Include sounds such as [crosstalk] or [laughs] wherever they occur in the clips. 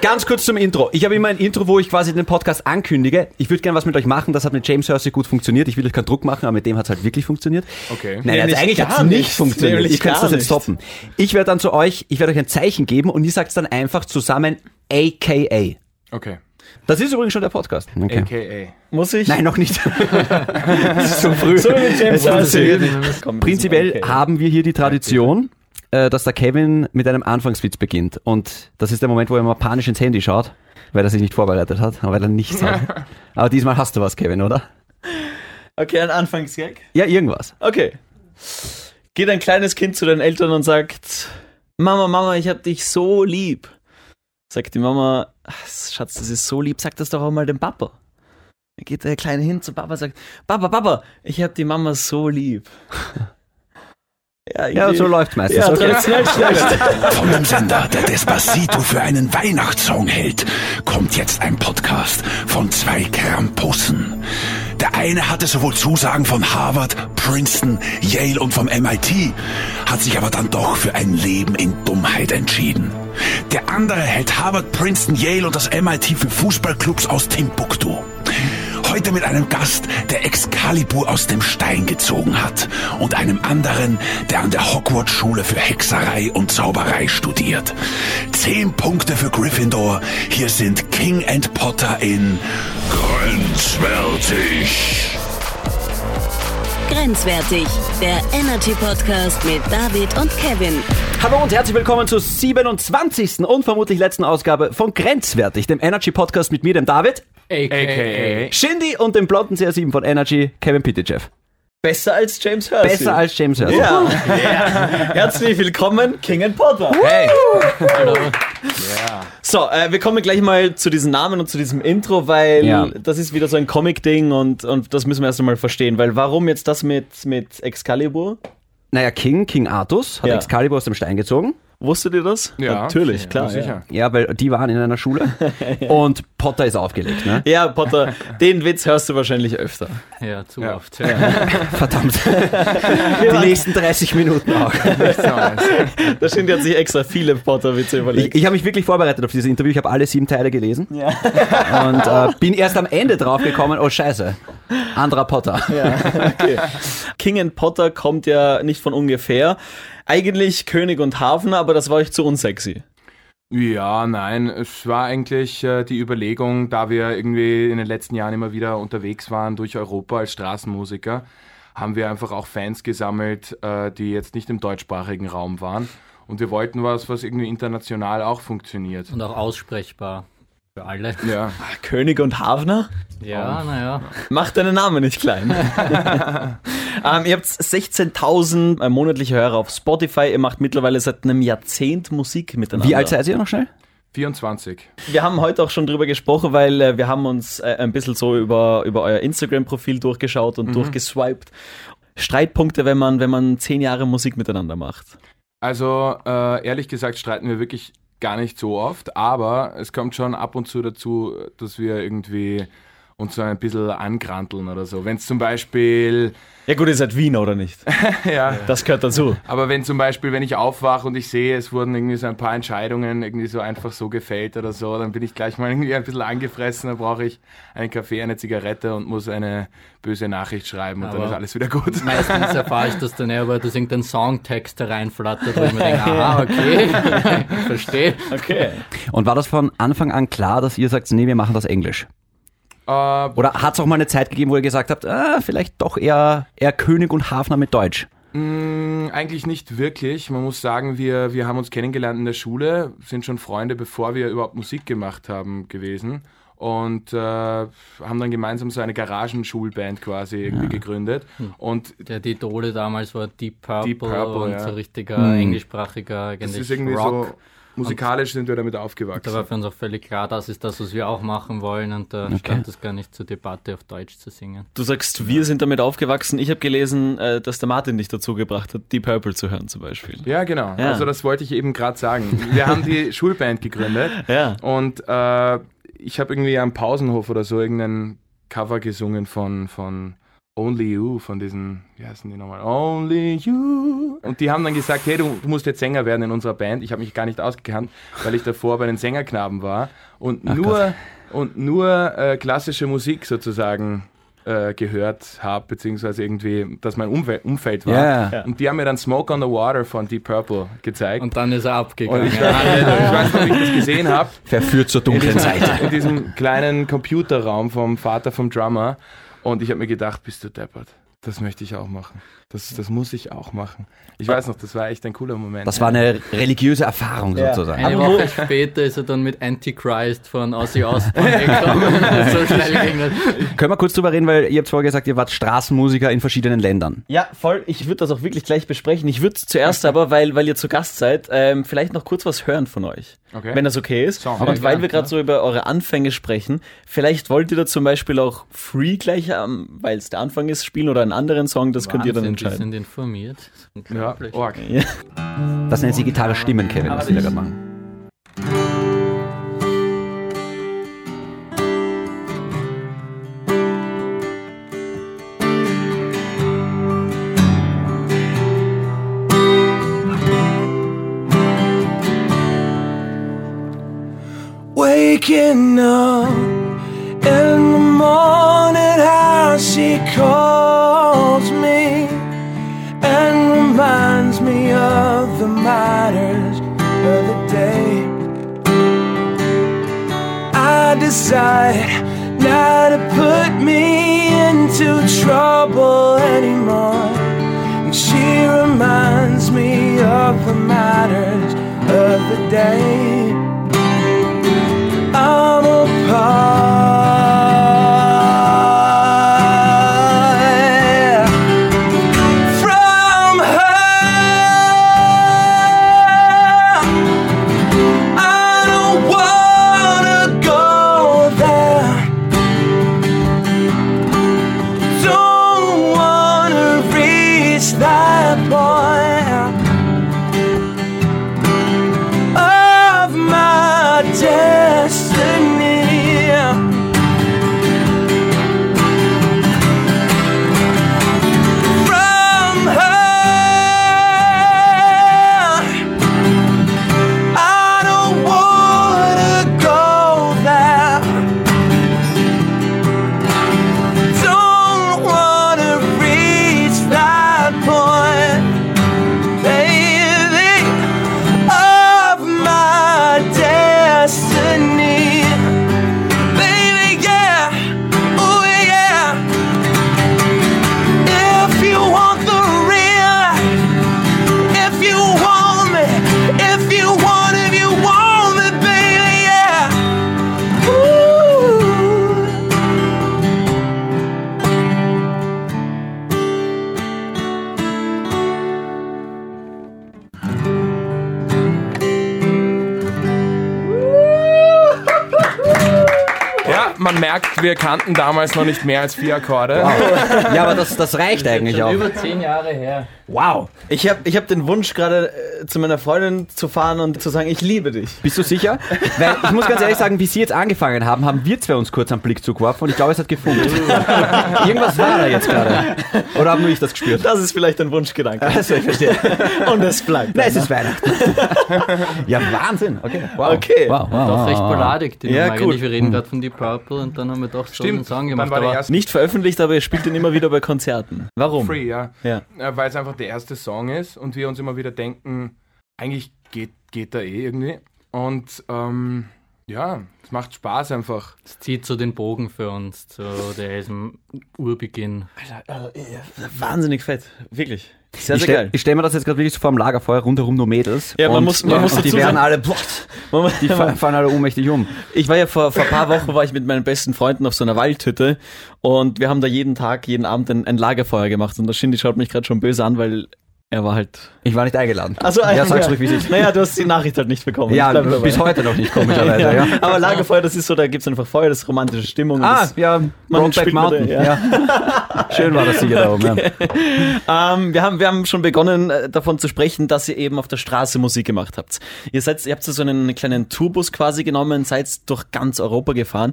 Ganz kurz zum Intro. Ich habe immer ein Intro, wo ich quasi den Podcast ankündige. Ich würde gerne was mit euch machen. Das hat mit James Hersey gut funktioniert. Ich will euch keinen Druck machen, aber mit dem hat es halt wirklich funktioniert. Okay. Nein, also eigentlich hat es nicht nicht. funktioniert. Nämlich könnt gar das jetzt nicht. stoppen. Ich werde dann zu euch, ich werde euch ein Zeichen geben und ihr sagt dann einfach zusammen AKA. Okay. Das ist übrigens schon der Podcast. Okay. AKA. Muss ich? Nein, noch nicht. [laughs] das ist so früh. So wie James Hersey. Prinzipiell okay. haben wir hier die Tradition, äh, dass der Kevin mit einem Anfangswitz beginnt. Und das ist der Moment, wo er mal panisch ins Handy schaut, weil er sich nicht vorbereitet hat, weil er nichts hat. [laughs] Aber diesmal hast du was, Kevin, oder? Okay, ein Anfangsgag. Ja, irgendwas. Okay. Geht ein kleines Kind zu den Eltern und sagt, Mama, Mama, ich hab dich so lieb. Sagt die Mama, "Ach, Schatz, das ist so lieb, sag das doch auch mal dem Papa. Dann geht der Kleine hin zu Papa und sagt, Papa, Papa, ich hab die Mama so lieb. [laughs] Ja, Ja, so läuft's meistens. Ja, okay. traditionell schlecht. Von dem Sender, der Despacito für einen Weihnachtssong hält, kommt jetzt ein Podcast von zwei Krampussen. Der eine hatte sowohl Zusagen von Harvard, Princeton, Yale und vom MIT, hat sich aber dann doch für ein Leben in Dummheit entschieden. Der andere hält Harvard, Princeton, Yale und das MIT für Fußballclubs aus Timbuktu. Heute mit einem Gast, der Excalibur aus dem Stein gezogen hat und einem anderen, der an der Hogwarts-Schule für Hexerei und Zauberei studiert. Zehn Punkte für Gryffindor. Hier sind King and Potter in Grenzwertig. Grenzwertig, der Energy Podcast mit David und Kevin. Hallo und herzlich willkommen zur 27. und vermutlich letzten Ausgabe von Grenzwertig, dem Energy Podcast mit mir, dem David, AKA. Shindy und dem blonden CR7 von Energy, Kevin Pitychev. Besser als James Hersey. Besser als James Hersey. Ja. Herzlich willkommen, King and Potter. Hey. So, äh, wir kommen gleich mal zu diesen Namen und zu diesem Intro, weil Ja. das ist wieder so ein Comic-Ding und, und das müssen wir erst einmal verstehen. Weil warum jetzt das mit, mit Excalibur? Naja, King, King Artus, hat Ja. Excalibur aus dem Stein gezogen. Wusstet ihr das? Ja. Natürlich, klar. Ja, sicher. Ja, weil die waren in einer Schule. [laughs] Und Potter ist aufgelegt, ne? Ja. ja, Potter, den Witz hörst du wahrscheinlich öfter. Ja, zu Ja. oft. [laughs] Verdammt. [laughs] Die nächsten 30 Minuten auch. Nichts Neues. Da Shindy hat sich extra viele Potter-Witze Ich, überlegt. ich habe mich wirklich vorbereitet auf dieses Interview. Ich habe alle sieben Teile gelesen. Ja. Und äh, bin erst am Ende drauf gekommen, oh scheiße, anderer Potter. Okay. King and Potter kommt ja nicht von ungefähr. Eigentlich König und Hafner, aber das war euch zu unsexy. Ja, nein, es war eigentlich äh, die Überlegung, da wir irgendwie in den letzten Jahren immer wieder unterwegs waren durch Europa als Straßenmusiker, haben wir einfach auch Fans gesammelt, äh, die jetzt nicht im deutschsprachigen Raum waren. Und wir wollten was, was irgendwie international auch funktioniert. Und auch aussprechbar für alle. Ja, König und Hafner? Ja, naja. Macht deinen Namen nicht klein. [laughs] [laughs] ähm, ihr habt 16.000 äh, monatliche Hörer auf Spotify. Ihr macht mittlerweile seit einem Jahrzehnt Musik miteinander. Wie alt seid ihr noch schnell? 24. Wir haben heute auch schon drüber gesprochen, weil äh, wir haben uns äh, ein bisschen so über, über euer Instagram-Profil durchgeschaut und durchgeswiped. Streitpunkte, wenn man, wenn man zehn Jahre Musik miteinander macht. Also äh, ehrlich gesagt streiten wir wirklich gar nicht so oft, aber es kommt schon ab und zu dazu, dass wir irgendwie uns so ein bisschen angranteln oder so. Wenn es zum Beispiel, Ja gut, ihr seid Wiener, oder nicht? [laughs] ja, Das gehört dazu. aber wenn zum Beispiel, wenn ich aufwache und ich sehe, es wurden irgendwie so ein paar Entscheidungen irgendwie so einfach so gefällt oder so, dann bin ich gleich mal [laughs] irgendwie ein bisschen angefressen, dann brauche ich einen Kaffee, eine Zigarette und muss eine böse Nachricht schreiben und dann Aber- ist alles wieder gut. Meistens erfahre ich das dann eher, aber dass irgendein Songtext hereinflattert, wo ich mir denke, aha, okay, [laughs] verstehe. Okay. Und war das von Anfang an klar, dass ihr sagt, nee, wir machen das Englisch? Äh, Oder hat es auch mal eine Zeit gegeben, wo ihr gesagt habt, ah, vielleicht doch eher, eher König und Hafner mit Deutsch? Mm, Eigentlich nicht wirklich. Man muss sagen, wir, wir haben uns kennengelernt in der Schule, sind schon Freunde, bevor wir überhaupt Musik gemacht haben gewesen. Und äh, haben dann gemeinsam so eine Garagenschulband quasi irgendwie gegründet. Und Der die Idole damals war Deep Purple, Deep Purple, und ja. so richtiger englischsprachiger das eigentlich ist irgendwie Rock. so, musikalisch sind wir damit Da aufgewachsen. war für uns auch völlig klar, das ist das, was wir auch machen wollen und da stand es gar nicht zur Debatte, auf Deutsch zu singen. Du sagst, wir sind damit aufgewachsen. Ich habe gelesen, äh, dass der Martin dich dazu gebracht hat, Deep Purple zu hören zum Beispiel. Ja, genau. Ja. Also das wollte ich eben gerade sagen. Wir haben die [laughs] Schulband gegründet Ja. und äh, ich habe irgendwie am Pausenhof oder so irgendein Cover gesungen von, von Only You von diesen, wie heißen die nochmal? Only You. Und die haben dann gesagt, hey, du, du musst jetzt Sänger werden in unserer Band. Ich habe mich gar nicht ausgekannt, weil ich davor bei den Sängerknaben war und nur, und nur äh, klassische Musik sozusagen äh, gehört habe, beziehungsweise irgendwie, dass mein Umwel Umfeld war. Ja. Ja. Und die haben mir dann Smoke on the Water von Deep Purple gezeigt. Und dann ist er Und abgegangen. ich, weiß, ich weiß noch, wie ich das gesehen habe. Verführt zur dunklen Seite. In diesem kleinen Computerraum vom Vater vom Drummer. Und ich habe mir gedacht, bist du deppert. Das möchte ich auch machen. Das, das muss ich auch machen. Ich weiß noch, das war echt ein cooler Moment. Das war eine religiöse Erfahrung Ja. sozusagen. Eine Woche später ist er dann mit Antichrist von Aussie Osbourne [laughs] gekommen. [laughs] so. Können wir kurz drüber reden, weil ihr habt vorher gesagt, ihr wart Straßenmusiker in verschiedenen Ländern. Ja, voll. Ich würde das auch wirklich gleich besprechen. Ich würde zuerst aber, weil, weil ihr zu Gast seid, ähm, vielleicht noch kurz was hören von euch. Okay. Wenn das okay ist. Song. Und weil wir gerade ja. so über eure Anfänge sprechen, vielleicht wollt ihr da zum Beispiel auch Free gleich, ähm, weil es der Anfang ist, spielen oder einen anderen Song, das könnt ihr dann Wahnsinn, entscheiden. sind informiert. Ja, org. Das nennt sich Gitarre Stimmen, Kevin, was wir da machen. Waking up in the morning, how she calls day. Man merkt, wir kannten damals noch nicht mehr als vier Akkorde. Ja, aber das, das reicht eigentlich Schon auch. über zehn Jahre her. Wow. Ich habe ich hab den Wunsch gerade äh, zu meiner Freundin zu fahren und zu sagen, ich liebe dich. Bist du sicher? [laughs] Weil ich muss ganz ehrlich sagen, wie Sie jetzt angefangen haben, haben wir zwei uns kurz einen Blick zugeworfen und ich glaube, es hat gefunkt. [laughs] Irgendwas war da jetzt gerade. Oder haben nur ich das gespürt? Das ist vielleicht ein Wunschgedanke. [laughs] Also, ich verstehe. Und es bleibt. Nein, es ist Weihnachten. ja, Wahnsinn. Okay. Wow. Okay. Wow, wow, Doch wow, recht die Ja, cool. Wir reden gerade von Deep Purple und dann haben wir doch so einen Stimmt, Song dann gemacht. Nicht veröffentlicht, aber ihr spielt ihn immer wieder bei Konzerten. Warum? Free, ja. Ja. Weil es einfach der erste Song ist und wir uns immer wieder denken, eigentlich geht, geht da eh irgendwie. Und ähm, ja, es macht Spaß einfach. es zieht so den Bogen für uns, so der ist im Urbeginn. Wahnsinnig fett. Wirklich. Sehr, Ich sehr stelle geil. stell mir das jetzt gerade wirklich so vor dem Lagerfeuer, rundherum nur Mädels. Ja, man und, muss- man muss und die werden alle, boah, Man [laughs] die fa- fallen alle ohnmächtig um. Ich war ja vor, vor ein paar Wochen war ich mit meinen besten Freunden auf so einer Waldhütte und wir haben da jeden Tag, jeden Abend ein, ein Lagerfeuer gemacht und der Shindy schaut mich gerade schon böse an, weil er war halt. Ich war nicht eingeladen. Also ja, sag's ruhig, wie es ist. Naja, du hast die Nachricht halt nicht bekommen. Ja, bis heute noch nicht, komischerweise. [laughs] ja. Ja. Aber Lagerfeuer, das ist so, da gibt's einfach Feuer, das ist romantische Stimmung. Ah, das, ja, Man Brokeback Mountain. mit der- Ja. [laughs] Schön war das sicher da oben. Ja. [laughs] Ähm, wir, haben, wir haben schon begonnen äh, davon zu sprechen, dass ihr eben auf der Straße Musik gemacht habt. Ihr, seid, ihr habt so einen kleinen Tourbus quasi genommen, seid durch ganz Europa gefahren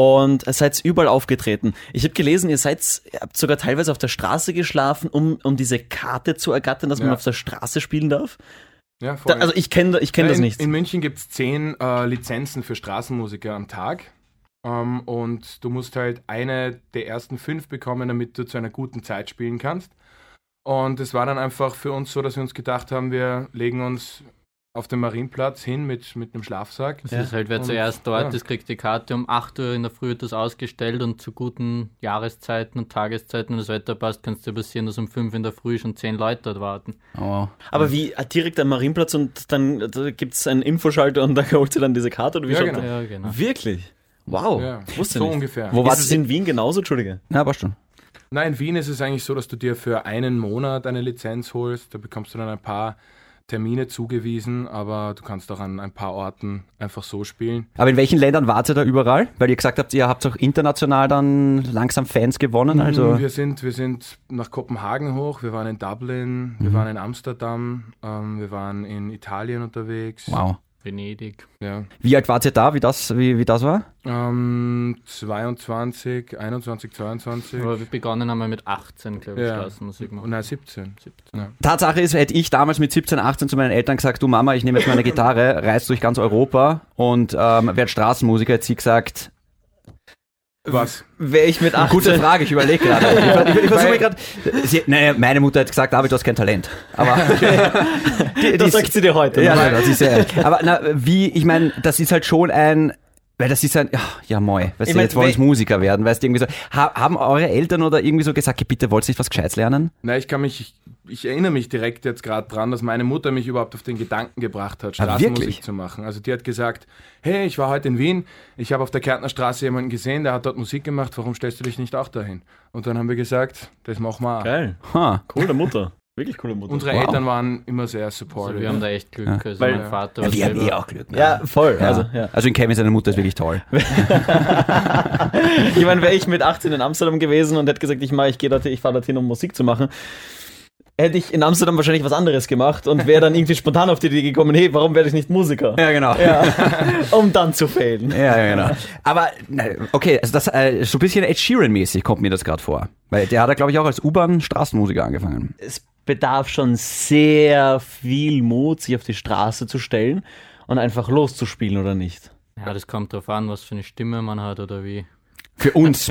und seid überall aufgetreten. Ich habe gelesen, ihr seid, ihr habt sogar teilweise auf der Straße geschlafen, um, um diese Karte zu ergattern, dass man Ja. auf der Straße spielen darf. Ja, Da, also ich kenne ich kenn Ja, das in, nicht. In München gibt es zehn äh, Lizenzen für Straßenmusiker am Tag. Ähm, und du musst halt eine der ersten fünf bekommen, damit du zu einer guten Zeit spielen kannst. Und es war dann einfach für uns so, dass wir uns gedacht haben, wir legen uns auf dem Marienplatz hin mit, mit einem Schlafsack. Das ist halt, wer Und- zuerst dort ja. ist, kriegt die Karte um 8 Uhr in der Früh wird das ausgestellt und zu guten Jahreszeiten und Tageszeiten, wenn das Wetter passt, kannst du passieren, dass um 5 in der Früh schon 10 Leute dort warten. Oh. Aber wie äh, direkt am Marienplatz und dann da gibt's einen Infoschalter und da [laughs] holst du dann diese Karte oder wie Ja, genau. das? Ja, genau. Wirklich? Wow. Ja, Wusste so nicht. ungefähr. Wo es ihr? in Wien genauso? Entschuldige. Na, war schon. Nein, in Wien ist es eigentlich so, dass du dir für einen Monat eine Lizenz holst. Da bekommst du dann ein paar Termine zugewiesen, aber du kannst auch an ein paar Orten einfach so spielen. Aber in welchen Ländern wart ihr da überall? Weil ihr gesagt habt, ihr habt auch international dann langsam Fans gewonnen. Also Wir sind, wir sind nach Kopenhagen hoch, wir waren in Dublin, wir waren in Amsterdam, ähm, wir waren in Italien unterwegs. wow. Venedig. Ja. Wie alt wart ihr da? Wie das, wie, wie das war? Ähm, 22, 21, 22. Aber wir begonnen haben wir mit 18, glaube ich, Ja. Straßenmusik machen. Nein, 17. 17. Ja. Tatsache ist, hätte ich damals mit 17, 18 zu meinen Eltern gesagt, du Mama, ich nehme jetzt meine Gitarre, [laughs] reise durch ganz Europa und ähm, werde Straßenmusiker, hätte sie gesagt, Was? Wäre ich mit 18. gute Frage, ich überlege gerade. [laughs] Ich, ich, ich versuche gerade. Sie- Naja, meine Mutter hat gesagt, David, du hast kein Talent. Aber [laughs] die, die Das ist- sagt sie dir heute. Ja, nein, das ist sehr ehrlich. Aber na, wie, ich meine, das ist halt schon ein, weil das ist ein, ja, ja moi, weißt Ich du, mein, jetzt wollen es Musiker werden, weißt du, irgendwie so. Ha, haben eure Eltern oder irgendwie so gesagt, "Geh, bitte, wollt ihr nicht was Gescheites lernen? Nein, ich kann mich, ich, erinnere mich direkt jetzt gerade dran, dass meine Mutter mich überhaupt auf den Gedanken gebracht hat, Ah, Straßenmusik wirklich? zu machen. Also die hat gesagt, hey, ich war heute in Wien, ich habe auf der Kärntner Straße jemanden gesehen, der hat dort Musik gemacht, warum stellst du dich nicht auch dahin? Und dann haben wir gesagt, das machen wir auch. Geil. Ha. Coole Mutter. Wirklich coole Mutter. Unsere Wow. Eltern waren immer sehr Also supportive. wir haben da echt Glück. Ja. Also Weil- mein Vater Ja, war wir haben eh selber, auch Glück. ne? ja, voll. Ja. Also, ja. also in Kevin seine Mutter ist wirklich toll. [laughs] Ich meine, wäre ich mit 18 in Amsterdam gewesen und hätte gesagt, ich mach, ich gehe dorthin, ich fahre dorthin, um Musik zu machen, hätte ich in Amsterdam wahrscheinlich was anderes gemacht und wäre dann irgendwie spontan auf die Idee gekommen, hey, warum werde ich nicht Musiker? Ja, genau. Ja. [laughs] um dann zu failen. Ja, ja, genau. Aber, okay, also das, äh, so ein bisschen Ed Sheeran-mäßig kommt mir das gerade vor. Weil der hat ja, glaube ich, auch als U-Bahn-Straßenmusiker angefangen. Es bedarf schon sehr viel Mut, sich auf die Straße zu stellen und einfach loszuspielen oder nicht. Ja, das kommt drauf an, was für eine Stimme man hat oder wie. Für uns,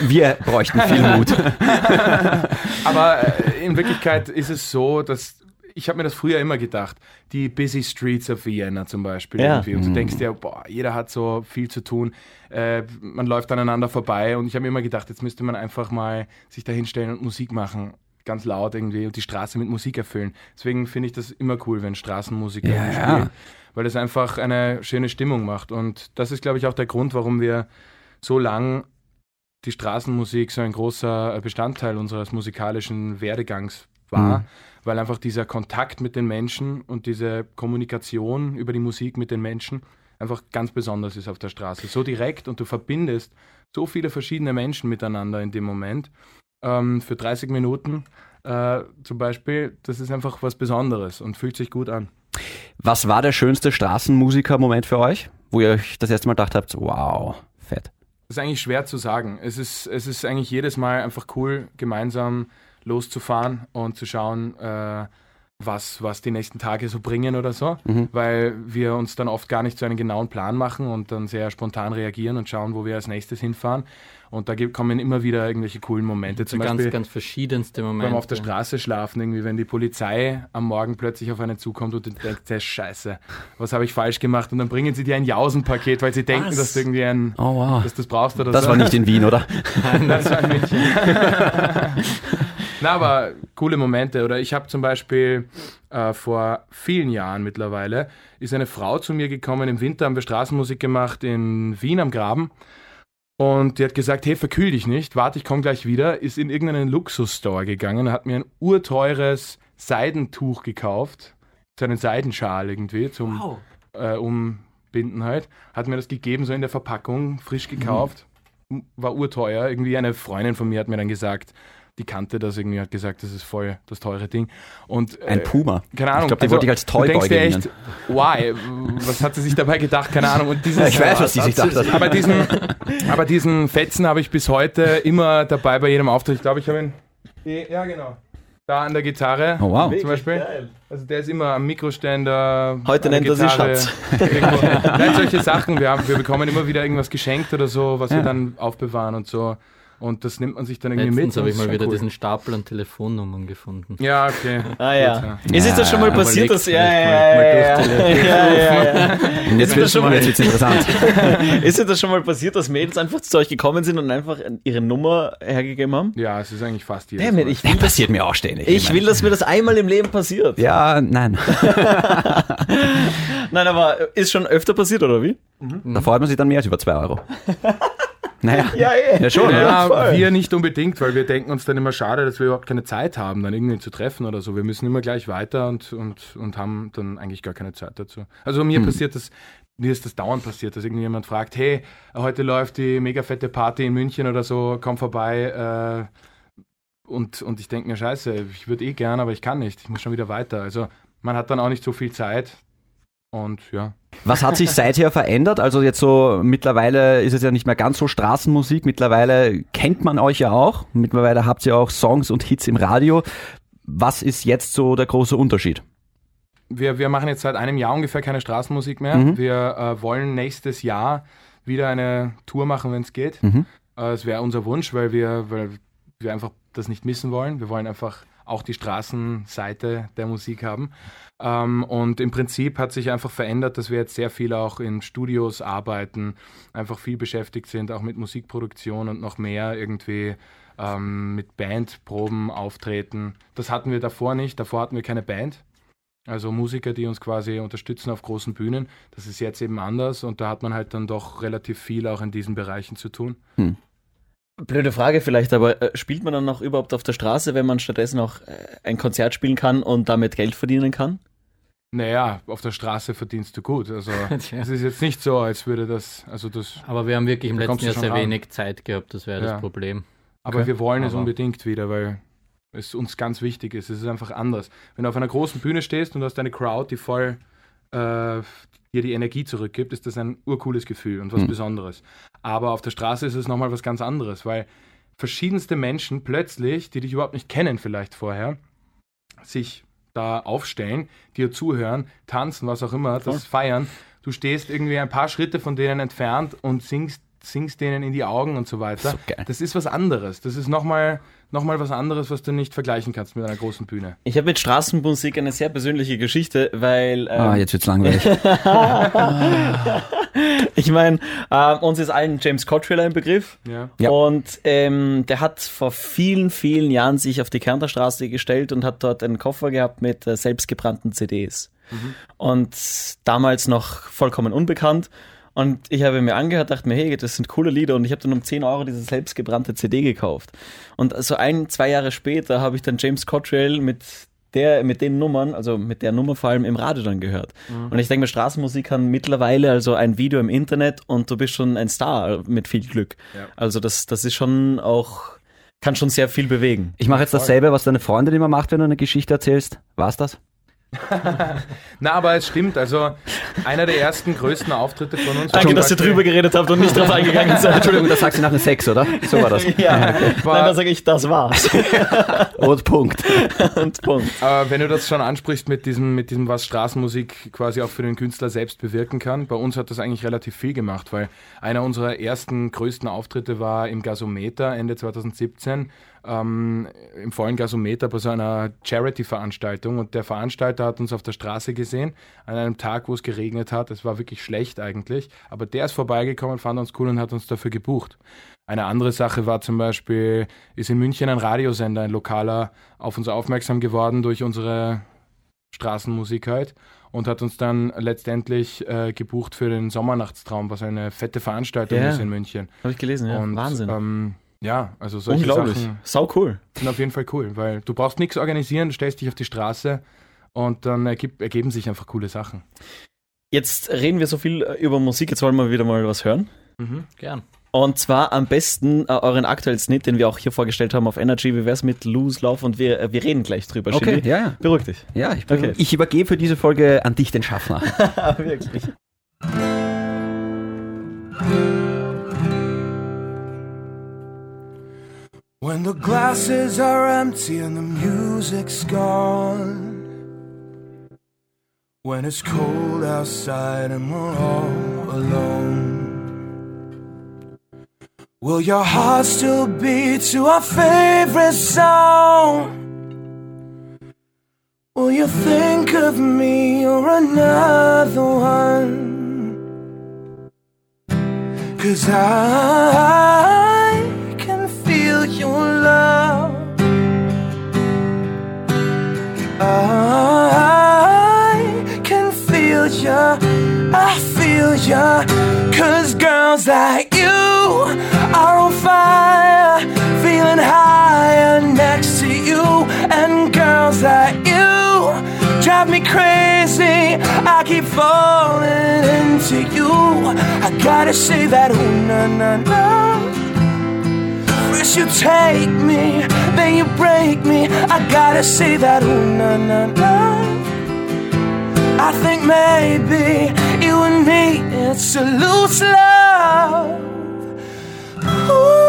wir bräuchten viel Mut. [laughs] Aber äh, in Wirklichkeit ist es so, dass ich habe mir das früher immer gedacht, die busy streets of Vienna zum Beispiel Ja. irgendwie. Und du denkst dir, boah, jeder hat so viel zu tun, äh, man läuft aneinander vorbei und ich habe mir immer gedacht, jetzt müsste man einfach mal sich da hinstellen und Musik machen, ganz laut irgendwie und die Straße mit Musik erfüllen. Deswegen finde ich das immer cool, wenn Straßenmusiker Ja, spielen, ja. weil das einfach eine schöne Stimmung macht und das ist, glaube ich, auch der Grund, warum wir so lang die Straßenmusik so ein großer Bestandteil unseres musikalischen Werdegangs war, Mhm. weil einfach dieser Kontakt mit den Menschen und diese Kommunikation über die Musik mit den Menschen einfach ganz besonders ist auf der Straße. So direkt und du verbindest so viele verschiedene Menschen miteinander in dem Moment. Ähm, für 30 Minuten äh, zum Beispiel, das ist einfach was Besonderes und fühlt sich gut an. Was war der schönste Straßenmusiker-Moment für euch? Wo ihr euch das erste Mal gedacht habt, wow, fett. Das ist eigentlich schwer zu sagen. Es ist, es ist eigentlich jedes Mal einfach cool, gemeinsam loszufahren und zu schauen, äh, was, was die nächsten Tage so bringen oder so, Mhm. weil wir uns dann oft gar nicht so einen genauen Plan machen und dann sehr spontan reagieren und schauen, wo wir als nächstes hinfahren. Und da kommen immer wieder irgendwelche coolen Momente. Zum ganz, Beispiel ganz verschiedenste Momente. beim auf der Straße schlafen, irgendwie, wenn die Polizei am Morgen plötzlich auf einen zukommt und du denkst, hey, scheiße, was habe ich falsch gemacht? Und dann bringen sie dir ein Jausenpaket, weil sie denken, Was? dass du irgendwie ein, Oh wow. dass du das brauchst oder Das so. war nicht in Wien, oder? [laughs] Das war Mädchen. Na, aber coole Momente. Oder ich habe zum Beispiel äh, vor vielen Jahren mittlerweile, ist eine Frau zu mir gekommen. Im Winter haben wir Straßenmusik gemacht in Wien am Graben. Und die hat gesagt, hey, verkühl dich nicht, warte, ich komme gleich wieder. Ist in irgendeinen Luxusstore gegangen, hat mir ein urteures Seidentuch gekauft. So einen Seidenschal irgendwie zum äh, Umbinden halt. Hat mir das gegeben, so in der Verpackung, frisch gekauft. war urteuer. Irgendwie eine Freundin von mir hat mir dann gesagt, die kannte das irgendwie, hat gesagt, das ist voll das teure Ding. Und, Ein äh, Puma. keine Ahnung. Ich glaube, die wollte ich als denkst Toyboy dir gewinnen. echt, why? Was hat sie sich dabei gedacht? Keine Ahnung. Und dieses, [laughs] Ich weiß, was die sich gedacht hat. aber diesen, aber diesen Fetzen habe ich bis heute immer dabei bei jedem Auftritt. Ich glaube, ich habe ihn. Ja, genau. Da an der Gitarre. Oh, wow. Zum Beispiel. Also der ist immer am Mikroständer. Heute nennt er sie Schatz. Nein, solche Sachen. Wir, haben, wir bekommen immer wieder irgendwas geschenkt oder so, was wir dann aufbewahren und so. Und das nimmt man sich dann irgendwie Letztens mit. habe ich mal wieder cool. diesen Stapel an Telefonnummern gefunden. Ja, okay. [laughs] Ah ja. Gut, Ist es das schon mal Ja, passiert, dass... [laughs] Ja, ja, ja, ja, ja, ja, ja. Und jetzt wird schon mal- es interessant. [laughs] Ist es das schon mal passiert, dass Mädels einfach zu euch gekommen sind und einfach ihre Nummer hergegeben haben? Ja, es ist eigentlich fast jedes Mal. ich Das will, das, passiert mir auch ständig. ich will, dass mir das einmal im Leben passiert. Ja, nein. Nein, aber ist schon öfter passiert, oder wie? Da freut man sich dann mehr als über 2 Euro. Naja. Ja, eh. Ja, schon, Ja, oder? wir nicht unbedingt, weil wir denken uns dann immer schade, dass wir überhaupt keine Zeit haben, dann irgendwie zu treffen oder so. Wir müssen immer gleich weiter und, und, und haben dann eigentlich gar keine Zeit dazu. Also mir passiert das, mir ist das dauernd passiert, dass irgendjemand fragt, hey, heute läuft die mega fette Party in München oder so, komm vorbei. Äh, und, und ich denke mir, scheiße, ich würde eh gern, aber ich kann nicht. Ich muss schon wieder weiter. Also man hat dann auch nicht so viel Zeit. Und ja. Was hat sich seither verändert? Also jetzt so mittlerweile ist es ja nicht mehr ganz so Straßenmusik. Mittlerweile kennt man euch ja auch. Mittlerweile habt ihr auch Songs und Hits im Radio. Was ist jetzt so der große Unterschied? Wir, wir machen jetzt seit einem Jahr ungefähr keine Straßenmusik mehr. Mhm. Wir äh, wollen nächstes Jahr wieder eine Tour machen, wenn es geht. Mhm. Äh, Es wäre unser Wunsch, weil wir, weil wir einfach das nicht missen wollen. Wir wollen einfach auch die Straßenseite der Musik haben. Ähm, und im Prinzip hat sich einfach verändert, dass wir jetzt sehr viel auch in Studios arbeiten, einfach viel beschäftigt sind, auch mit Musikproduktion und noch mehr irgendwie ähm, mit Bandproben auftreten. Das hatten wir davor nicht. Davor hatten wir keine Band. Also Musiker, die uns quasi unterstützen auf großen Bühnen. Das ist jetzt eben anders und da hat man halt dann doch relativ viel auch in diesen Bereichen zu tun. Blöde Frage vielleicht, aber äh, spielt man dann noch überhaupt auf der Straße, wenn man stattdessen auch äh, ein Konzert spielen kann und damit Geld verdienen kann? Naja, auf der Straße verdienst du gut. Also [laughs] es ist jetzt nicht so, als würde das, also das, Aber wir haben wirklich im letzten Jahr sehr ran. wenig Zeit gehabt, das wäre Ja. das Problem. aber Okay. wir wollen es Aber- unbedingt wieder, weil es uns ganz wichtig ist. Es ist einfach anders. Wenn du auf einer großen Bühne stehst und du hast eine Crowd, die voll äh, dir die Energie zurückgibt, ist das ein urcooles Gefühl und was Hm. Besonderes. Aber auf der Straße ist es nochmal was ganz anderes, weil verschiedenste Menschen plötzlich, die dich überhaupt nicht kennen vielleicht vorher, sich da aufstellen, dir zuhören, tanzen, was auch immer, das feiern. Du stehst irgendwie ein paar Schritte von denen entfernt und singst, singst denen in die Augen und so weiter. So. Das ist was anderes. Das ist nochmal noch mal was anderes, was du nicht vergleichen kannst mit einer großen Bühne. Ich habe mit Straßenmusik eine sehr persönliche Geschichte, weil ähm, Ah, jetzt wird's langweilig. [laughs] ich meine, äh, uns ist allen James Cottrell ein Begriff. Ja. Ja. Und ähm, der hat vor vielen, vielen Jahren sich auf die Kärntner Straße gestellt und hat dort einen Koffer gehabt mit äh, selbstgebrannten CDs. Und damals noch vollkommen unbekannt. Und ich habe mir angehört, dachte mir, hey, das sind coole Lieder. Und ich habe dann um 10 Euro diese selbstgebrannte CD gekauft. Und so ein, zwei Jahre später habe ich dann James Cottrell mit der, mit den Nummern, also mit der Nummer vor allem im Radio dann gehört. Und ich denke mir, Straßenmusik kann mittlerweile also ein Video im Internet und du bist schon ein Star mit viel Glück. Ja. Also das, das ist schon auch, kann schon sehr viel bewegen. Ich mache jetzt dasselbe, was deine Freundin immer macht, wenn du eine Geschichte erzählst. War's das? Na, aber es stimmt. Also einer der ersten größten Auftritte von uns. Danke, war dass ihr drüber geredet habt und nicht drauf eingegangen seid. Entschuldigung, das sagst du nach einem Sex, oder? So war das. [laughs] Ja, nein, da sage ich, das war's. [laughs] Und Punkt. Und Punkt. Aber wenn du das schon ansprichst mit diesem, mit diesem, was Straßenmusik quasi auch für den Künstler selbst bewirken kann, bei uns hat das eigentlich relativ viel gemacht, weil einer unserer ersten größten Auftritte war im Gasometer Ende 2017, ähm, im vollen Gasometer bei so einer Charity-Veranstaltung und der Veranstalter hat uns auf der Straße gesehen, an einem Tag, wo es geregnet hat, es war wirklich schlecht eigentlich, aber der ist vorbeigekommen, fand uns cool und hat uns dafür gebucht. Eine andere Sache war zum Beispiel, ist in München ein Radiosender, ein lokaler, auf uns aufmerksam geworden durch unsere Straßenmusik halt und hat uns dann letztendlich äh, gebucht für den Sommernachtstraum, was eine fette Veranstaltung Ja. ist in München. Habe ich gelesen, ja. und, Wahnsinn. Ähm, ja, also solche Unglaublich. Sachen Sau cool. sind auf jeden Fall cool, weil du brauchst nichts organisieren, du stellst dich auf die Straße und dann ergib, ergeben sich einfach coole Sachen. Jetzt reden wir so viel äh, über Musik, jetzt wollen wir wieder mal was hören. Gern. Und zwar am besten äh, euren aktuellen Snit, den wir auch hier vorgestellt haben auf Energy. Wie wär's mit Lose Love? Und wir, äh, wir reden gleich drüber. Okay, Shindy. ja, ja. Beruhig dich. Ja, ich, Okay. ich übergebe für diese Folge an dich den Schaffner. [laughs] [laughs] Wirklich. When the glasses are empty and the music's gone. When it's cold outside and we're all alone. Will your heart still beat to our favorite song? Will you think of me or another one? Cause I your love. I can feel ya, I feel ya. Cause girls like you are on fire, feeling higher next to you. And girls like you drive me crazy. I keep falling into you. I gotta say that, ooh, na na na. First you take me, then you break me. I gotta say that, ooh, na na na. I think maybe you and me, it's a loose love. Ooh.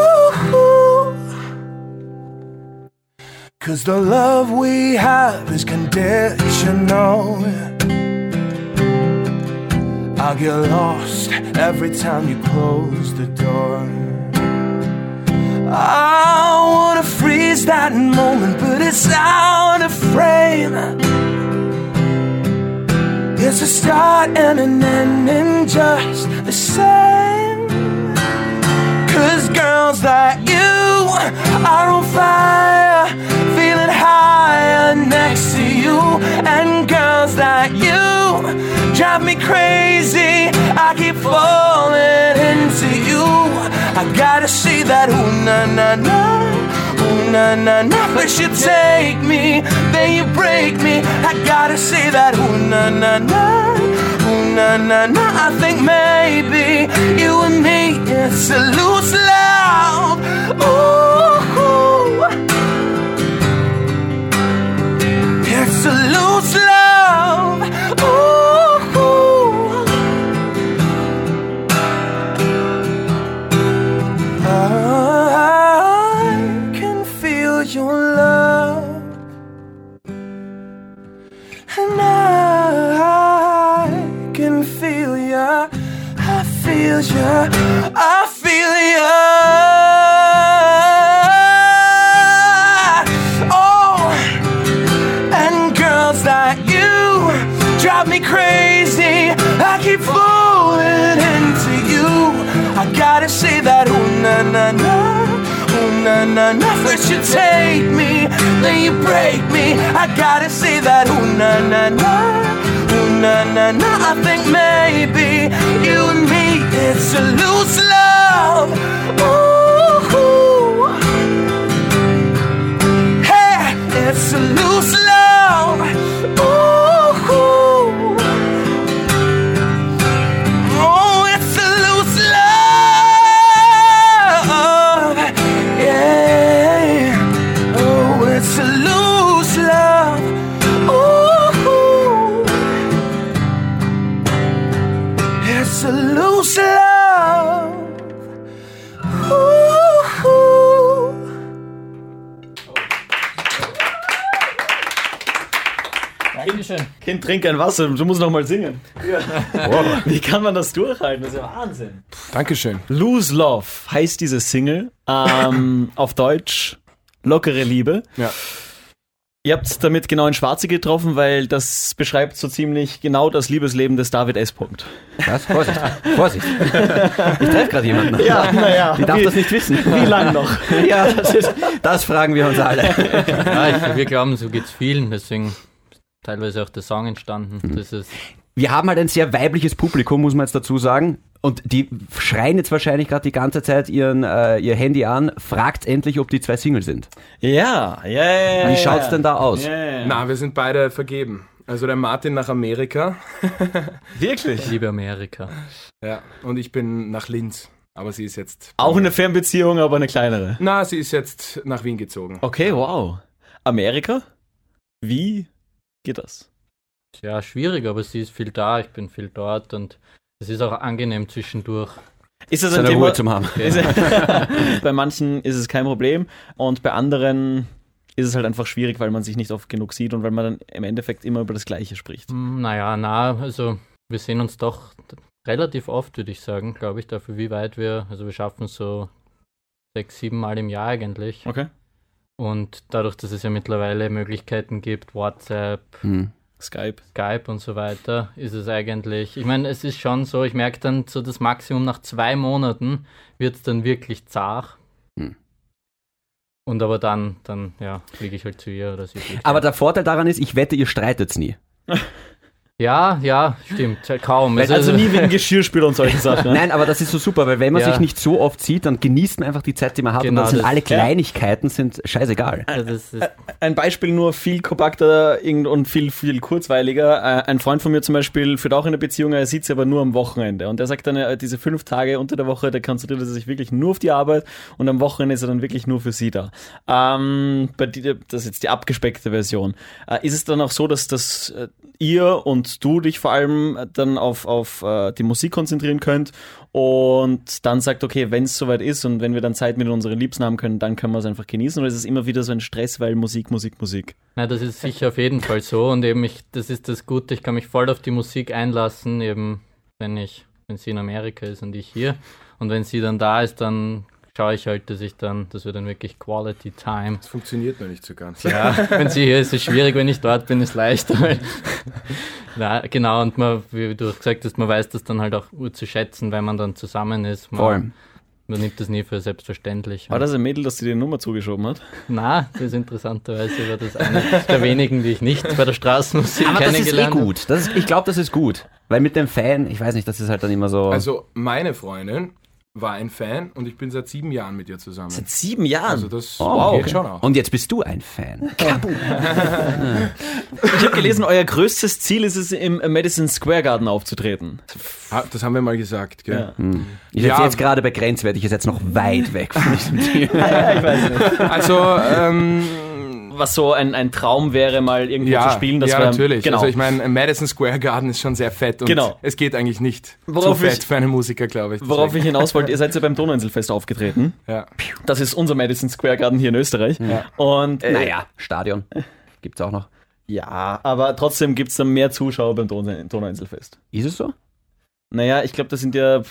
Cause the love we have is conditional. I'll get lost every time you close the door. I wanna freeze that moment, but it's out of frame. It's a start and an ending just the same. Cause girls like you are on fire, feeling higher next to you. And girls like you drive me crazy. I keep falling into you. I gotta see that, ooh, na na na. Ooh, na na na. First you take me, then you break me. I gotta say that, ooh, na na na. Ooh, na na na. I think maybe you and me, it's a loose love. Ooh, it's a loose love. Ooh. Feel ya. I feel ya. Oh, and girls like you drive me crazy. I keep falling into you. I gotta say that, ooh, na na na. Ooh, na na na. First you take me, then you break me. I gotta say that, ooh, na na na. Ooh, na na na. I think maybe you and me, it's a loose love. Ooh. Hey, it's a loose love. Ooh. Dankeschön. Kind, trink ein Wasser, du musst noch mal singen. Wie kann man das durchhalten? Das ist ja Wahnsinn. Dankeschön. Lose Love heißt diese Single. Ähm, [laughs] auf Deutsch lockere Liebe. Ja. Ihr habt damit genau in Schwarze getroffen, weil das beschreibt so ziemlich genau das Liebesleben des David S. Punkt. Was? Vorsicht, Vorsicht. Ich treffe gerade jemanden. Ja, naja. Die darf das nicht wissen. Wie lang noch? [laughs] Ja, das, ist, das fragen wir uns alle. Ja, ich, wir glauben, so geht's vielen, deswegen teilweise auch der Song entstanden. Das ist Wir haben halt ein sehr weibliches Publikum, muss man jetzt dazu sagen. Und die schreien jetzt wahrscheinlich gerade die ganze Zeit ihren, äh, ihr Handy an, fragt endlich, ob die zwei Single sind. Ja, ja, ja. Wie schaut's denn da aus? Ja, ja. Na, wir sind beide vergeben. Also der Martin nach Amerika [laughs] Wirklich? Liebe Amerika. ja, und ich bin nach Linz. Aber sie ist jetzt. Auch eine Fernbeziehung, aber eine kleinere. Na, sie ist jetzt nach Wien gezogen. Okay, wow. Amerika? Wie geht das? Ja, schwierig, aber sie ist viel da, ich bin viel dort und es ist auch angenehm zwischendurch. Ist das ein Seine Thema? Ruhe zum haben. Ist- [laughs] bei manchen ist es kein Problem und bei anderen ist es halt einfach schwierig, weil man sich nicht oft genug sieht und weil man dann im Endeffekt immer über das Gleiche spricht. Hm, Naja, na, also wir sehen uns doch relativ oft, würde ich sagen, glaube ich, dafür, wie weit wir, also wir schaffen so sechs, sieben Mal im Jahr eigentlich. Okay. Und dadurch, dass es ja mittlerweile Möglichkeiten gibt, WhatsApp, Hm. Skype. Skype und so weiter, ist es eigentlich, ich meine, es ist schon so, ich merke dann so das Maximum nach zwei Monaten wird es dann wirklich zart. Hm. Und aber dann, dann, ja, fliege ich halt zu ihr oder sie. Aber der Vorteil daran ist, ich wette, ihr streitet's nie. [laughs] ja, ja, stimmt, kaum. Es Also nie [laughs] wegen Geschirrspüler und solchen Sachen. ne? Nein, aber das ist so super, weil wenn man Ja. sich nicht so oft sieht, dann genießt man einfach die Zeit, die man hat. Genau, und dann sind das- alle ja. Kleinigkeiten sind scheißegal. Also das ist, Ein Beispiel nur viel kompakter und viel, viel kurzweiliger. Ein Freund von mir zum Beispiel führt auch eine Beziehung, er sieht sie aber nur am Wochenende. Und er sagt dann, äh, diese fünf Tage unter der Woche, da konzentriert er sich wirklich nur auf die Arbeit und am Wochenende ist er dann wirklich nur für sie da. Ähm, bei dir, das ist jetzt die abgespeckte Version. Äh, ist es dann auch so, dass, dass äh, ihr und du dich vor allem dann auf, auf äh, die Musik konzentrieren könnt und dann sagt, okay, wenn es soweit ist und wenn wir dann Zeit mit unseren Liebsten haben können, dann können wir es einfach genießen. Oder ist es immer wieder so ein Stress, weil Musik, Musik, Musik? na, das ist sicher auf jeden Fall so und eben ich, das ist das Gute, ich kann mich voll auf die Musik einlassen, eben wenn ich, wenn sie in Amerika ist und ich hier. Und wenn sie dann da ist, dann schaue ich halt, dass ich dann, dass wir dann wirklich Quality Time Das funktioniert noch nicht so ganz. Ja, wenn sie hier ist, ist es schwierig, wenn ich dort bin, ist leichter. Weil [laughs] Na, genau, und man, wie du gesagt hast, man weiß das dann halt auch gut zu schätzen, wenn man dann zusammen ist. Man, Voll. man nimmt das nie für selbstverständlich. War das ein Mädel, das dir die Nummer zugeschoben hat? Na, das ist interessanterweise war das eine der wenigen, die ich nicht bei der Straßenmusik Aber das ist eh kennengelernt habe. gut. Das ist, ich glaube, das ist gut. Weil mit dem Fan, ich weiß nicht, das ist halt dann immer so. Also, meine Freundin war ein Fan und ich bin seit sieben Jahren mit ihr zusammen. Seit sieben Jahren. Also, das Oh, geht okay. schon auch. Und jetzt bist du ein Fan. [laughs] ich habe gelesen, euer größtes Ziel ist es, im Madison Square Garden aufzutreten. Das haben wir mal gesagt, gell? Ja. Ich Ja. jetzt gerade bei grenzwertig, ist jetzt noch weit weg von diesem [laughs] Thema. ich weiß nicht. Also, ähm, Was so ein, ein Traum wäre, mal irgendwo ja, zu spielen. Das ja wär- natürlich. Genau. Also ich meine, Madison Square Garden ist schon sehr fett und Genau. es geht eigentlich nicht Worauf zu fett ich- für einen Musiker, glaube ich. Worauf ich Deswegen. hinaus wollte, ihr [laughs] seid ja beim Donauinselfest aufgetreten. ja. Das ist unser Madison Square Garden hier in Österreich. Und äh, Naja, Stadion. Gibt's auch noch. ja, aber trotzdem gibt es dann mehr Zuschauer beim Donau- Donauinselfest. Ist es so? Naja, ich glaube, das sind ja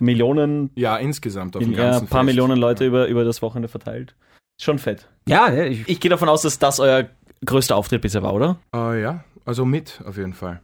Millionen, ja, insgesamt auf dem ja, ganzen ein paar Fest. Millionen Leute Ja. über, über das Wochenende verteilt. Schon fett. Ja, ja ich, Ich gehe davon aus, dass das euer größter Auftritt bisher war, oder? Äh, ja, also mit auf jeden Fall.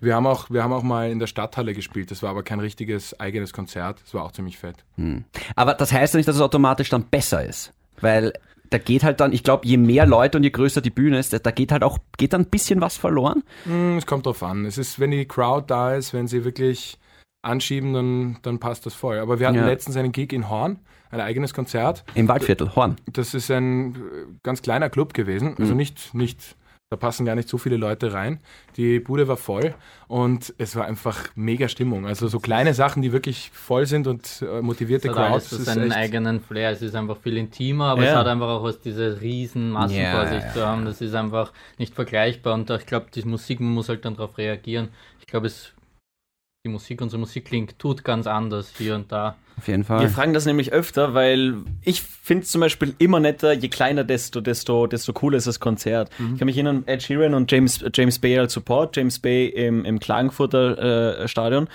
Wir haben, auch, wir haben auch mal in der Stadthalle gespielt, das war aber kein richtiges eigenes Konzert, das war auch ziemlich fett. Hm. Aber das heißt ja nicht, dass es automatisch dann besser ist. Weil da geht halt dann, ich glaube, je mehr Leute und je größer die Bühne ist, da geht halt auch, geht dann ein bisschen was verloren. Hm, es kommt drauf an. Es ist, wenn die Crowd da ist, wenn sie wirklich anschieben, dann, dann passt das voll. Aber wir hatten Ja. letztens einen Gig in Horn, ein eigenes Konzert. Im Waldviertel, Horn. Das ist ein äh, ganz kleiner Club gewesen, also Mhm. nicht, nicht, da passen gar nicht so viele Leute rein. Die Bude war voll und es war einfach mega Stimmung. Also so kleine Sachen, die wirklich voll sind und äh, motivierte Es hat alles Crowds. so das ist seinen eigenen Flair. Es ist einfach viel intimer, aber Ja. es hat einfach auch was, diese riesen Massen Ja, vor sich ja, zu haben. Das ist einfach nicht vergleichbar und ich glaube, die Musik, man muss halt dann darauf reagieren. Ich glaube, es die Musik, unsere Musik klingt, tut ganz anders hier und da. Auf jeden Wir Fall. fragen das nämlich öfter, weil ich finde es zum Beispiel immer netter, je kleiner, desto, desto, desto cooler ist das Konzert. Ich kann mich erinnern, Ed Sheeran und James, James Bay als Support, James Bay im, im Klagenfurter äh, Stadion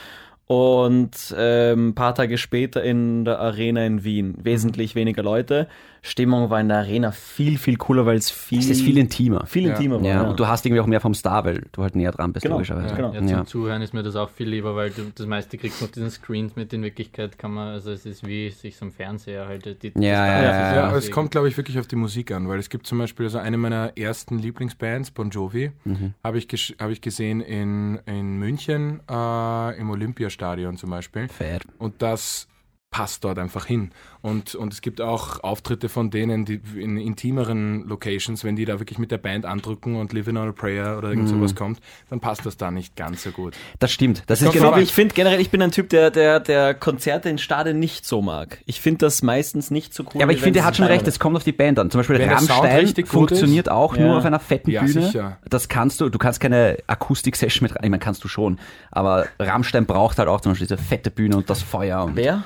und ähm, ein paar Tage später in der Arena in Wien. Wesentlich weniger Leute. Stimmung war in der Arena viel, viel cooler, weil es viel, Es ist viel intimer. viel Ja. intimer war. Ja, Ja. und du hast irgendwie auch mehr vom Star, weil du halt näher dran bist, Genau, logischerweise. genau. Ja, zum Ja. Zuhören ist mir das auch viel lieber, weil du, das meiste kriegst du auf diesen Screens mit. In Wirklichkeit kann man, also es ist wie sich so am Fernseher halt. Die, Ja, ja, ja, Ja, ja. es kommt, glaube ich, wirklich auf die Musik an, weil es gibt zum Beispiel also eine meiner ersten Lieblingsbands, Bon Jovi, Mhm. habe ich, hab ich gesehen in, in München äh, im Olympiastadion zum Beispiel. Fett. Und das passt dort einfach hin. Und, und es gibt auch Auftritte von denen, die in intimeren Locations, wenn die da wirklich mit der Band andrücken und Living on a Prayer oder irgend sowas kommt, dann passt das da nicht ganz so gut. Das stimmt. Das ist Kommt genau Ich finde generell, ich bin ein Typ, der, der, der Konzerte in Stadien nicht so mag. Ich finde das meistens nicht so cool. Ja, aber ich finde, er hat schon recht, es kommt auf die Band an. Zum Beispiel Wenn der Rammstein funktioniert auch Ja. nur auf einer fetten Ja, Bühne. sicher. Das kannst du, du kannst keine Akustik-Session mit rein, ich meine, kannst du schon. Aber Rammstein braucht halt auch zum Beispiel diese fette Bühne und das Feuer. Und, Wer?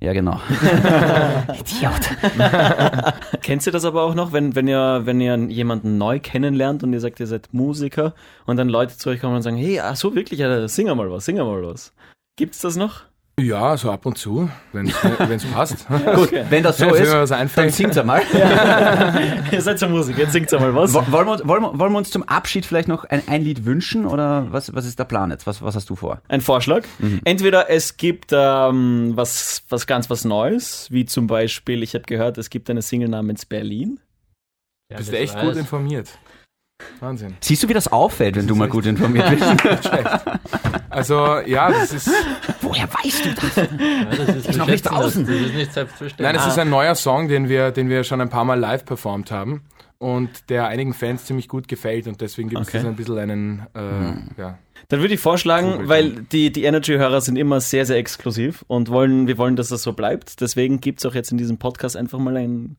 Ja, genau. [laughs] Idiot. [laughs] Kennst du das aber auch noch, wenn, wenn, ihr, wenn ihr jemanden neu kennenlernt und ihr sagt, ihr seid Musiker und dann Leute zu euch kommen und sagen, hey, ach so wirklich, ja, sing mal was, sing mal was. Gibt's das noch? Ja, so ab und zu, wenn es [laughs] passt. Gut, wenn das so [laughs] Ja, ist, dann singt er mal. ihr seid zur Musik, jetzt singt mal was. Wo- Wollen wir, uns- wollen, wir, wollen wir uns zum Abschied vielleicht noch ein, ein Lied wünschen oder was, was ist der Plan jetzt? Was, was hast du vor? Ein Vorschlag. Entweder es gibt ähm, was, was ganz was Neues, wie zum Beispiel, ich habe gehört, es gibt eine Single namens Berlin. Ja, bist das echt weiß. gut informiert. Wahnsinn. Siehst du, wie das auffällt, wenn du mal gut informiert bist? [laughs] Also, ja, das ist, Woher weißt du das? Ja, das ist, Ist noch nicht draußen. Das, das ist nicht selbstverständlich. nein, es ist ein neuer Song, den wir, den wir schon ein paar Mal live performt haben und der einigen Fans ziemlich gut gefällt und deswegen gibt es Okay. das ein bisschen einen, äh, ja. Dann würde ich vorschlagen, weil die, die Energy-Hörer sind immer sehr, sehr exklusiv und wollen, wir wollen, dass das so bleibt. Deswegen gibt es auch jetzt in diesem Podcast einfach mal ein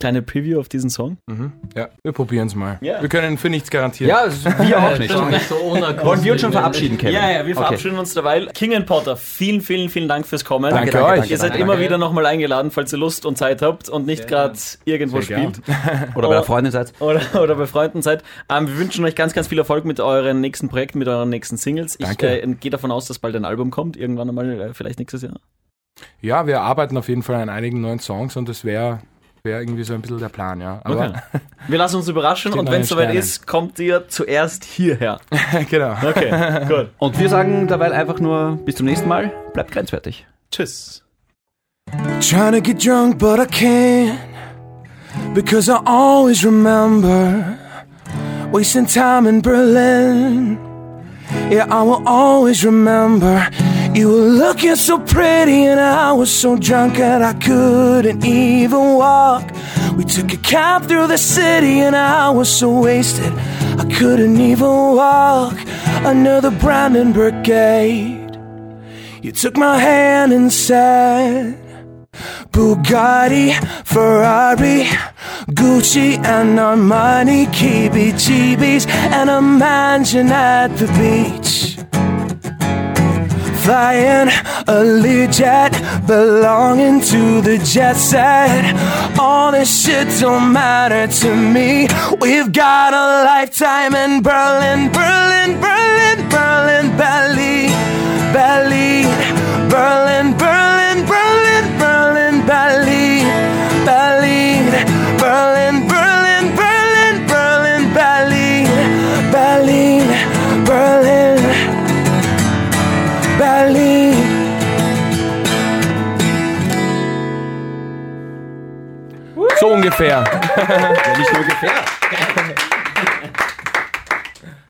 kleine Preview auf diesen Song. Mhm. Ja, wir probieren es mal. Ja. Wir können für nichts garantieren. Ja, [laughs] wir auch nicht. So. Wollen wir uns schon verabschieden, Kevin? Ja, ja, wir Okay. verabschieden uns derweil. King and Potter, vielen, vielen, vielen Dank fürs Kommen. Danke, danke, euch. danke, Ihr seid danke. immer wieder nochmal eingeladen, falls ihr Lust und Zeit habt und nicht gerade irgendwo Sehr gern. spielt [laughs] Oder bei der Freundin seid. oder, oder bei Freunden seid. Ähm, wir wünschen euch ganz, ganz viel Erfolg mit euren nächsten Projekten, mit euren nächsten Singles. Ich Danke. äh, gehe davon aus, dass bald ein Album kommt, irgendwann einmal, äh, vielleicht nächstes Jahr. Ja, wir arbeiten auf jeden Fall an einigen neuen Songs und das wäre wär irgendwie so ein bisschen der Plan, ja. Aber Okay. [laughs] Wir lassen uns überraschen und wenn es soweit ist, kommt ihr zuerst hierher. [laughs] genau. Okay, gut. Und wir sagen dabei einfach nur bis zum nächsten Mal. Bleibt grenzwertig. Tschüss. Trying to get drunk, but I can't. Because I always remember wasting time in Berlin. Yeah, I will always remember. You were looking so pretty, and I was so drunk that I couldn't even walk. We took a cab through the city, and I was so wasted, I couldn't even walk under the Brandenburg Gate. You took my hand and said, Bugatti, Ferrari, Gucci, and Armani, KBGBs, and a mansion at the beach. Flying a Learjet, belonging to the jet set. All this shit don't matter to me. We've got a lifetime in Berlin, Berlin, Berlin, Berlin, Berlin, Berlin, Berlin, Berlin, Berlin, Berlin, Berlin, Berlin, Berlin, Berlin, So ungefähr. Ja, nicht nur ungefähr.